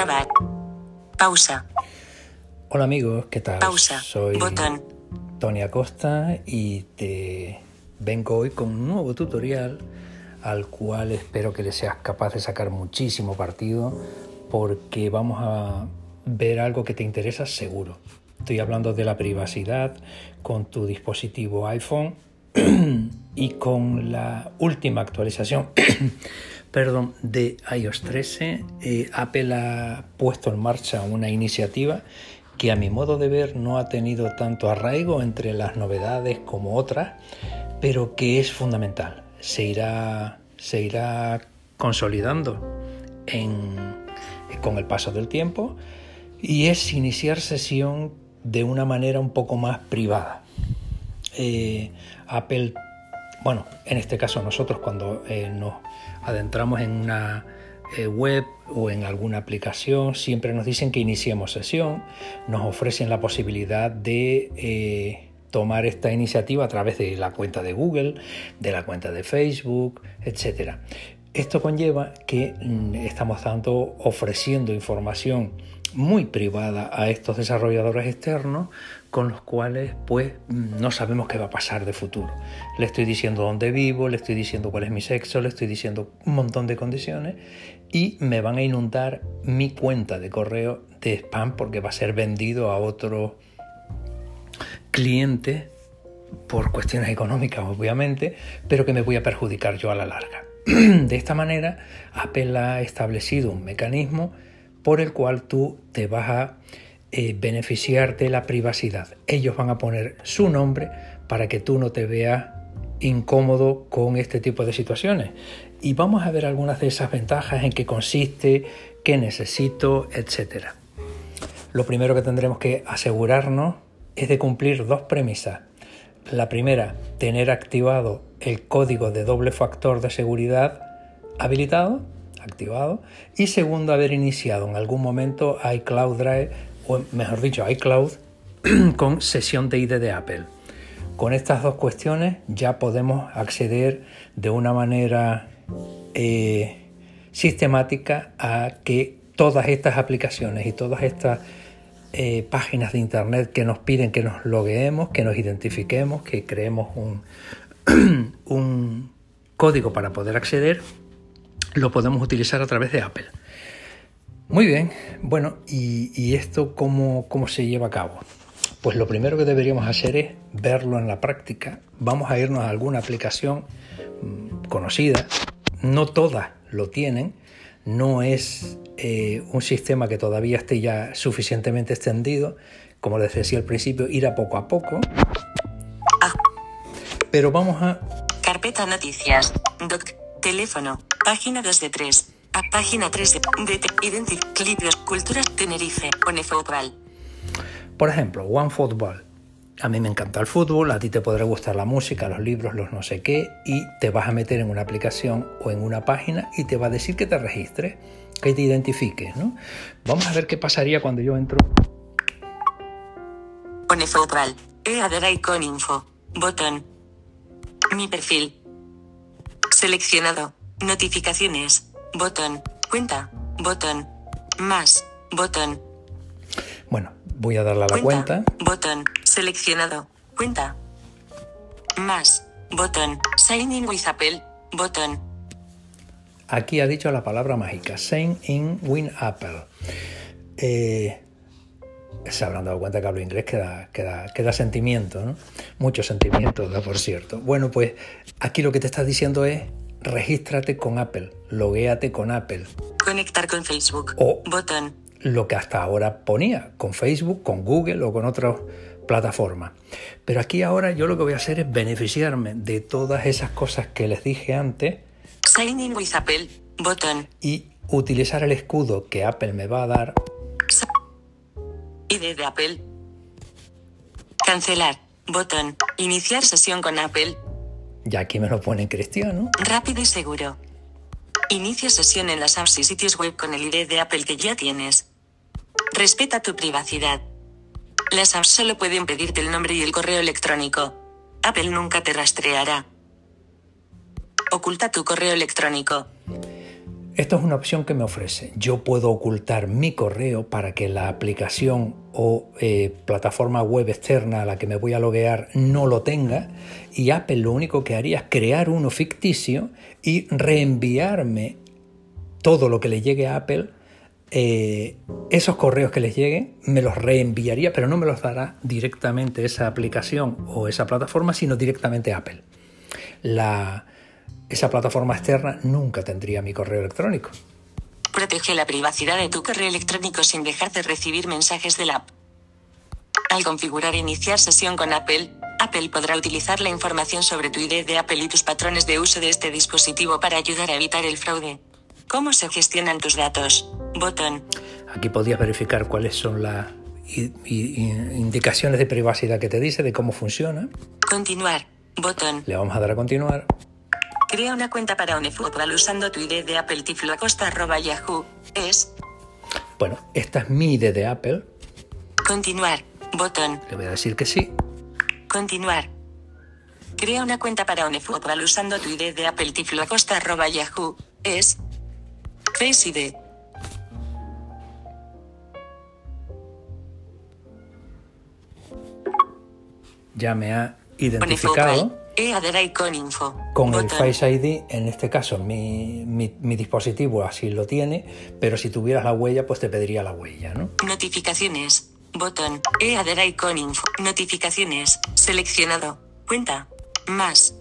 Grabar. Pausa. Hola amigos, ¿qué tal? Pausa. Soy Botón. Tony Acosta y te vengo hoy con un nuevo tutorial al cual espero que le seas capaz de sacar muchísimo partido porque vamos a ver algo que te interesa seguro. Estoy hablando de la privacidad con tu dispositivo iPhone y con la última actualización perdón, de iOS 13, eh, Apple ha puesto en marcha una iniciativa que a mi modo de ver no ha tenido tanto arraigo entre las novedades como otras, pero que es fundamental. Se irá, se irá consolidando con el paso del tiempo y es iniciar sesión de una manera un poco más privada. Eh, Apple, bueno, en este caso nosotros cuando eh, nos adentramos en una eh, web o en alguna aplicación, siempre nos dicen que iniciemos sesión, nos ofrecen la posibilidad de eh, tomar esta iniciativa a través de la cuenta de Google, de la cuenta de Facebook, etc. Esto conlleva que mm, estamos tanto ofreciendo información muy privada a estos desarrolladores externos con los cuales pues no sabemos qué va a pasar de futuro. Le estoy diciendo dónde vivo, le estoy diciendo cuál es mi sexo, le estoy diciendo un montón de condiciones y me van a inundar mi cuenta de correo de spam porque va a ser vendido a otro cliente por cuestiones económicas obviamente, pero que me voy a perjudicar yo a la larga. De esta manera, Apple ha establecido un mecanismo por el cual tú te vas a eh, beneficiar de la privacidad. Ellos van a poner su nombre para que tú no te veas incómodo con este tipo de situaciones. Y vamos a ver algunas de esas ventajas en qué consiste, qué necesito, etc. Lo primero que tendremos que asegurarnos es de cumplir dos premisas. La primera, tener activado el código de doble factor de seguridad habilitado activado y segundo haber iniciado en algún momento iCloud Drive o mejor dicho iCloud con sesión de ID de Apple. Con estas dos cuestiones ya podemos acceder de una manera eh, sistemática a que todas estas aplicaciones y todas estas eh, páginas de internet que nos piden que nos logueemos, que nos identifiquemos, que creemos un, un código para poder acceder, lo podemos utilizar a través de Apple. Muy bien, bueno, ¿y, esto cómo, cómo se lleva a cabo? Pues lo primero que deberíamos hacer es verlo en la práctica. Vamos a irnos a alguna aplicación mm, conocida. No todas lo tienen. No es eh, un sistema que todavía esté ya suficientemente extendido. Como les decía al principio, ir a poco a poco. Ah. Pero vamos a... Carpeta noticias. Doc. Teléfono. Página 2 de 3. A página 3 de, de Identif, Culturas, Tenerife, Fútbol. Por ejemplo, OneFootball. A mí me encanta el fútbol, a ti te podrá gustar la música, los libros, los no sé qué, y te vas a meter en una aplicación o en una página y te va a decir que te registres, que te identifiques, ¿no? Vamos a ver qué pasaría cuando yo entro. E con info. Botón. Mi perfil. Seleccionado. Notificaciones. Botón. Cuenta. Botón. Más. Botón. Voy a darle a la cuenta. Botón. Seleccionado. Cuenta. Más. Botón. Sign in with Apple. Botón. Aquí ha dicho la palabra mágica. Sign in with Apple. Eh, se habrán dado cuenta que hablo inglés que da, sentimiento, ¿no? Mucho sentimiento, por cierto. Bueno, pues aquí lo que te está diciendo es regístrate con Apple, loguéate con Apple. Conectar con Facebook. O botón. Lo que hasta ahora ponía, con Facebook, con Google o con otras plataformas. Pero aquí ahora yo lo que voy a hacer es beneficiarme de todas esas cosas que les dije antes. Sign in with Apple, botón. Y utilizar el escudo que Apple me va a dar ID de Apple. Cancelar. Botón. Iniciar sesión con Apple. Ya aquí me lo pone en cristiano. Rápido y seguro. Inicia sesión en las apps y sitios web con el ID de Apple que ya tienes. Respeta tu privacidad. Las apps solo pueden pedirte el nombre y el correo electrónico. Apple nunca te rastreará. Oculta tu correo electrónico. Esto es una opción que me ofrece. Yo puedo ocultar mi correo para que la aplicación o eh, plataforma web externa a la que me voy a loguear no lo tenga y Apple lo único que haría es crear uno ficticio y reenviarme todo lo que le llegue a Apple. Eh, esos correos que les lleguen me los reenviaría, pero no me los dará directamente esa aplicación o esa plataforma, sino directamente Apple. Esa plataforma externa nunca tendría mi correo electrónico. Protege la privacidad de tu correo electrónico sin dejar de recibir mensajes de la app. Al configurar iniciar sesión con Apple, Apple podrá utilizar la información sobre tu ID de Apple y tus patrones de uso de este dispositivo para ayudar a evitar el fraude. ¿Cómo se gestionan tus datos? Botón. Aquí podías verificar cuáles son las indicaciones de privacidad que te dice, de cómo funciona. Continuar. Botón. Le vamos a dar a continuar. Crea una cuenta para OneFootball usando tu ID de Apple tifloacosta.yahoo. Es. Bueno, esta es mi ID de Apple. Continuar. Botón. Le voy a decir que sí. Continuar. Crea una cuenta para OneFootball usando tu ID de Apple tifloacosta.yahoo. Es. Face ID. Ya me ha identificado OneFootball. E con el. Face ID. En este caso, mi, mi- mi dispositivo así lo tiene, pero si tuvieras la huella, pues te pediría la huella, ¿no? Notificaciones. Botón. E con info. Notificaciones. Seleccionado. Cuenta. Más.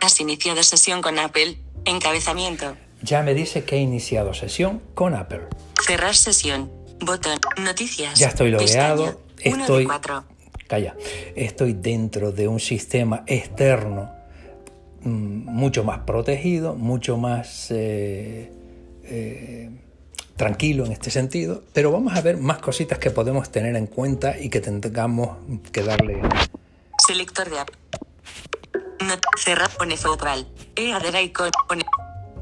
Has iniciado sesión con Apple. Encabezamiento. Ya me dice que he iniciado sesión con Apple. Cerrar sesión. Botón. Noticias. Ya estoy logueado, estoy-. Calla, estoy dentro de un sistema externo mm, mucho más protegido, mucho más eh, eh, tranquilo en este sentido, pero vamos a ver más cositas que podemos tener en cuenta y que tengamos que darle. Selector de app. No, cerrar. Pone. E. Pone.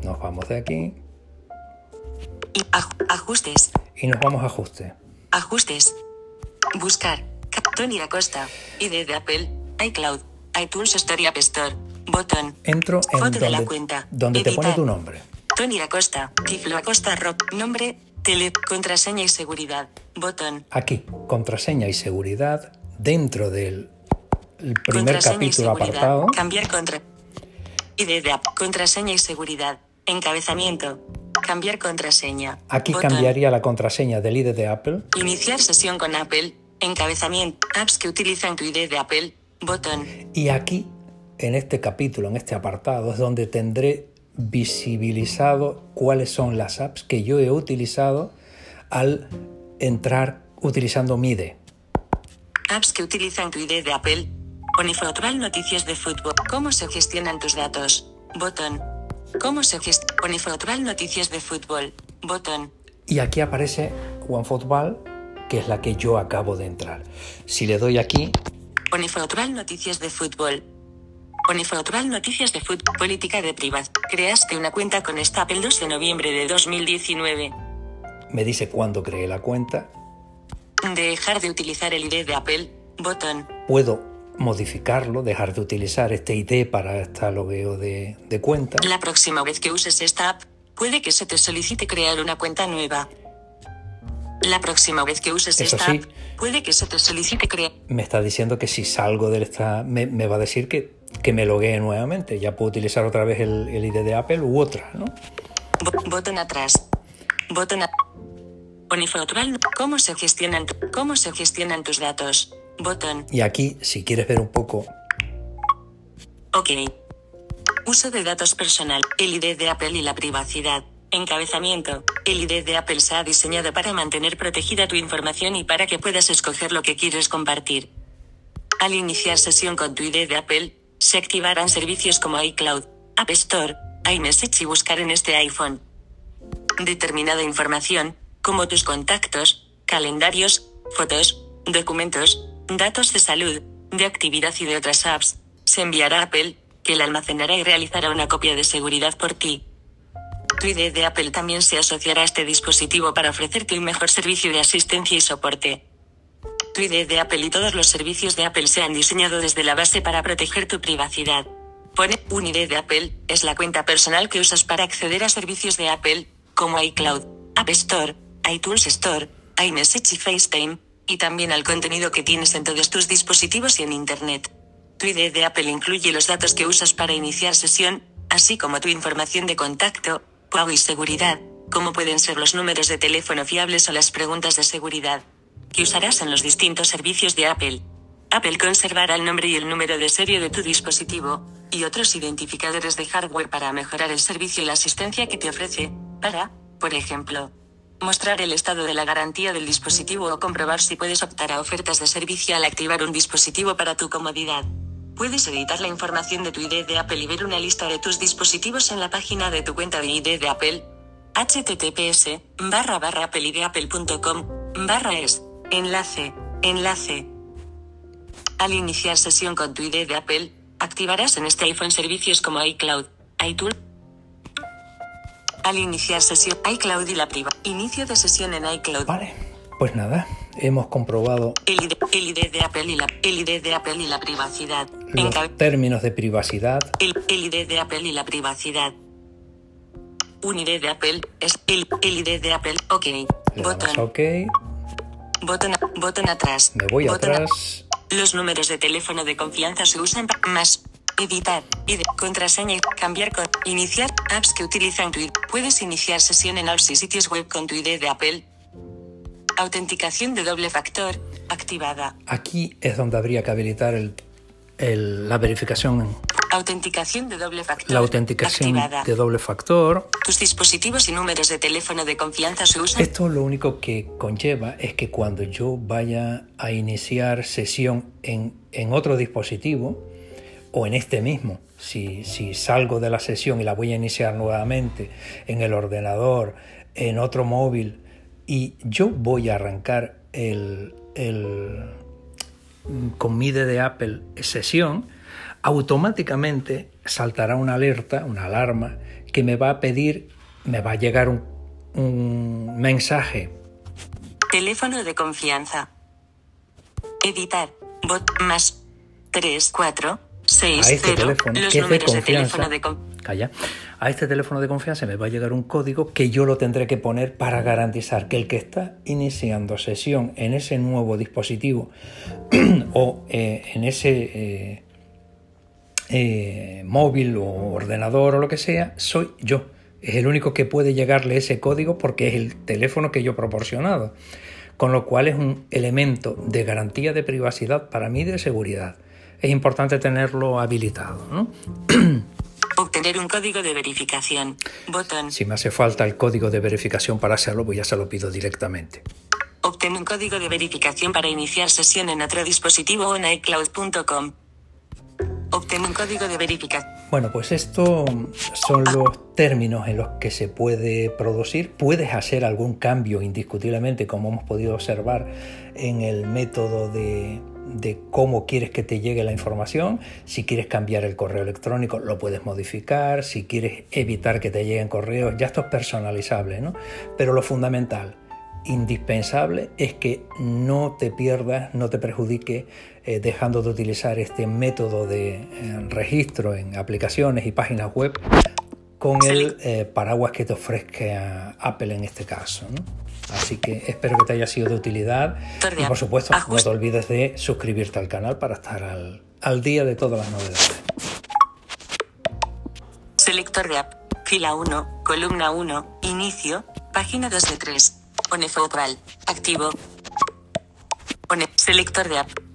Nos vamos de aquí y aj- ajustes. y nos vamos a ajuste. Ajustes. Buscar. Tony Acosta. ID de Apple. iCloud. iTunes Store y App Store. Botón. Entro en Foto de la donde, cuenta. donde te pone tu nombre. Tony Acosta. Tiflo Acosta Rock. Nombre. Tele. Contraseña y seguridad. Botón. Aquí, contraseña y seguridad, dentro del el primer capítulo apartado. Cambiar contra. ID de app. Contraseña y seguridad. Encabezamiento. Cambiar contraseña. Aquí Botón. cambiaría la contraseña del ID de Apple Iniciar sesión con Apple. Encabezamiento. Apps que utilizan tu ID de Apple. Botón. Y aquí, en este capítulo, en este apartado, es donde tendré visibilizado cuáles son las apps que yo he utilizado al entrar utilizando mi ID. Apps que utilizan tu ID de Apple. Onifotral Noticias de Fútbol. ¿Cómo se gestionan tus datos? Botón. ¿Cómo se gestiona? Onifotral Noticias de Fútbol. Botón. Y aquí aparece OneFootball, que es la que yo acabo de entrar. Si le doy aquí, Onifotral Noticias de Fútbol. Onifotral Noticias de Fútbol. Política de privacidad. Creaste una cuenta con esta Apple 2 de noviembre de 2019. me dice cuándo creé la cuenta. Dejar de utilizar el ID de Apple. Botón. Puedo modificarlo, dejar de utilizar este ID para este logueo de, de cuenta. La próxima vez que uses esta app, puede que se te solicite crear una cuenta nueva. La próxima vez que uses Eso esta sí. app, puede que se te solicite crear. Me está diciendo que si salgo de esta, me, me va a decir que, que me loguee nuevamente. Ya puedo utilizar otra vez el, el ID de Apple u otra, ¿no? Bo- botón atrás. Botón a... Onifotral. ¿Cómo se gestionan cómo se gestionan tus datos? Botón. Y aquí, si quieres ver un poco, OK. Uso de datos personal. El ID de Apple y la privacidad. Encabezamiento. El ID de Apple se ha diseñado para mantener protegida tu información y para que puedas escoger lo que quieres compartir. Al iniciar sesión con tu ID de Apple, se activarán servicios como iCloud, App Store, iMessage y buscar en este iPhone. Determinada información, como tus contactos, calendarios, fotos, documentos, datos de salud, de actividad y de otras apps, se enviará a Apple, que la almacenará y realizará una copia de seguridad por ti. Tu ID de Apple también se asociará a este dispositivo para ofrecerte un mejor servicio de asistencia y soporte. Tu ID de Apple y todos los servicios de Apple se han diseñado desde la base para proteger tu privacidad. Pone un ID de Apple, es la cuenta personal que usas para acceder a servicios de Apple, como iCloud, App Store, iTunes Store, iMessage y FaceTime, y también al contenido que tienes en todos tus dispositivos y en Internet. Tu ID de Apple incluye los datos que usas para iniciar sesión, así como tu información de contacto, pago y seguridad, como pueden ser los números de teléfono fiables o las preguntas de seguridad que usarás en los distintos servicios de Apple. Apple conservará el nombre y el número de serie de tu dispositivo, y otros identificadores de hardware para mejorar el servicio y la asistencia que te ofrece, para, por ejemplo, mostrar el estado de la garantía del dispositivo o comprobar si puedes optar a ofertas de servicio al activar un dispositivo para tu comodidad. Puedes editar la información de tu ID de Apple y ver una lista de tus dispositivos en la página de tu cuenta de ID de Apple. https barra barra appleideapple.com barra es. Enlace enlace. Al iniciar sesión con tu ID de Apple activarás en este iPhone servicios como iCloud iTunes. Al iniciar sesión iCloud y la priva. Inicio de sesión en iCloud. Vale, pues nada, hemos comprobado el ID, el ID de Apple y la el ID de Apple y la privacidad los Enca- términos de privacidad. El, el ID de Apple y la privacidad. Un ID de Apple es el, el ID de Apple. Ok. Le damos Botón. OK, Botón, botón atrás. me voy Botón a- atrás. Los números de teléfono de confianza se usan para más. Editar. ID. Contraseña. Cambiar con. Iniciar. Apps que utilizan tu ID. Puedes iniciar sesión en apps y sitios web con tu ID de Apple. Autenticación de doble factor. Activada. Aquí es donde habría que habilitar el- el- la verificación, Autenticación de doble factor. la autenticación Activada. de doble factor. Tus dispositivos y números de teléfono de confianza se usan. Esto lo único que conlleva es que cuando yo vaya a iniciar sesión en, en otro dispositivo o en este mismo, si, si salgo de la sesión y la voy a iniciar nuevamente en el ordenador, en otro móvil, y yo voy a arrancar el, el con de Apple sesión, automáticamente saltará una alerta, una alarma, que me va a pedir, me va a llegar un, un mensaje. Teléfono de confianza. Editar. Bot más 3, 4, 6, a este 0. teléfono, Los de números de confianza. teléfono de con- A este teléfono de confianza me va a llegar un código que yo lo tendré que poner para garantizar que el que está iniciando sesión en ese nuevo dispositivo o eh, en ese eh, eh, móvil o ordenador o lo que sea, soy yo. Es el único que puede llegarle ese código porque es el teléfono que yo he proporcionado. Con lo cual es un elemento de garantía de privacidad para mí de seguridad. Es importante tenerlo habilitado. ¿no? Obtener un código de verificación. Botón. Si me hace falta el código de verificación para hacerlo, pues ya se lo pido directamente. Obtener un código de verificación para iniciar sesión en otro dispositivo o en iCloud.com. Obtener un código de verificación. Bueno, pues esto son los términos en los que se puede producir. Puedes hacer algún cambio indiscutiblemente, como hemos podido observar en el método de, de cómo quieres que te llegue la información. Si quieres cambiar el correo electrónico, lo puedes modificar. Si quieres evitar que te lleguen correos, ya esto es personalizable, ¿no? Pero lo fundamental, indispensable, es que no te pierdas, no te perjudique eh, dejando de utilizar este método de eh, registro en aplicaciones y páginas web con el eh, paraguas que te ofrezca Apple en este caso. ¿no? Así que espero que te haya sido de utilidad y por supuesto no te olvides de suscribirte al canal para estar al, al día de todas las novedades. Selector de app. Fila 1, columna 1, inicio, página 2 de 3. Pone focal. Activo. Pone selector de app.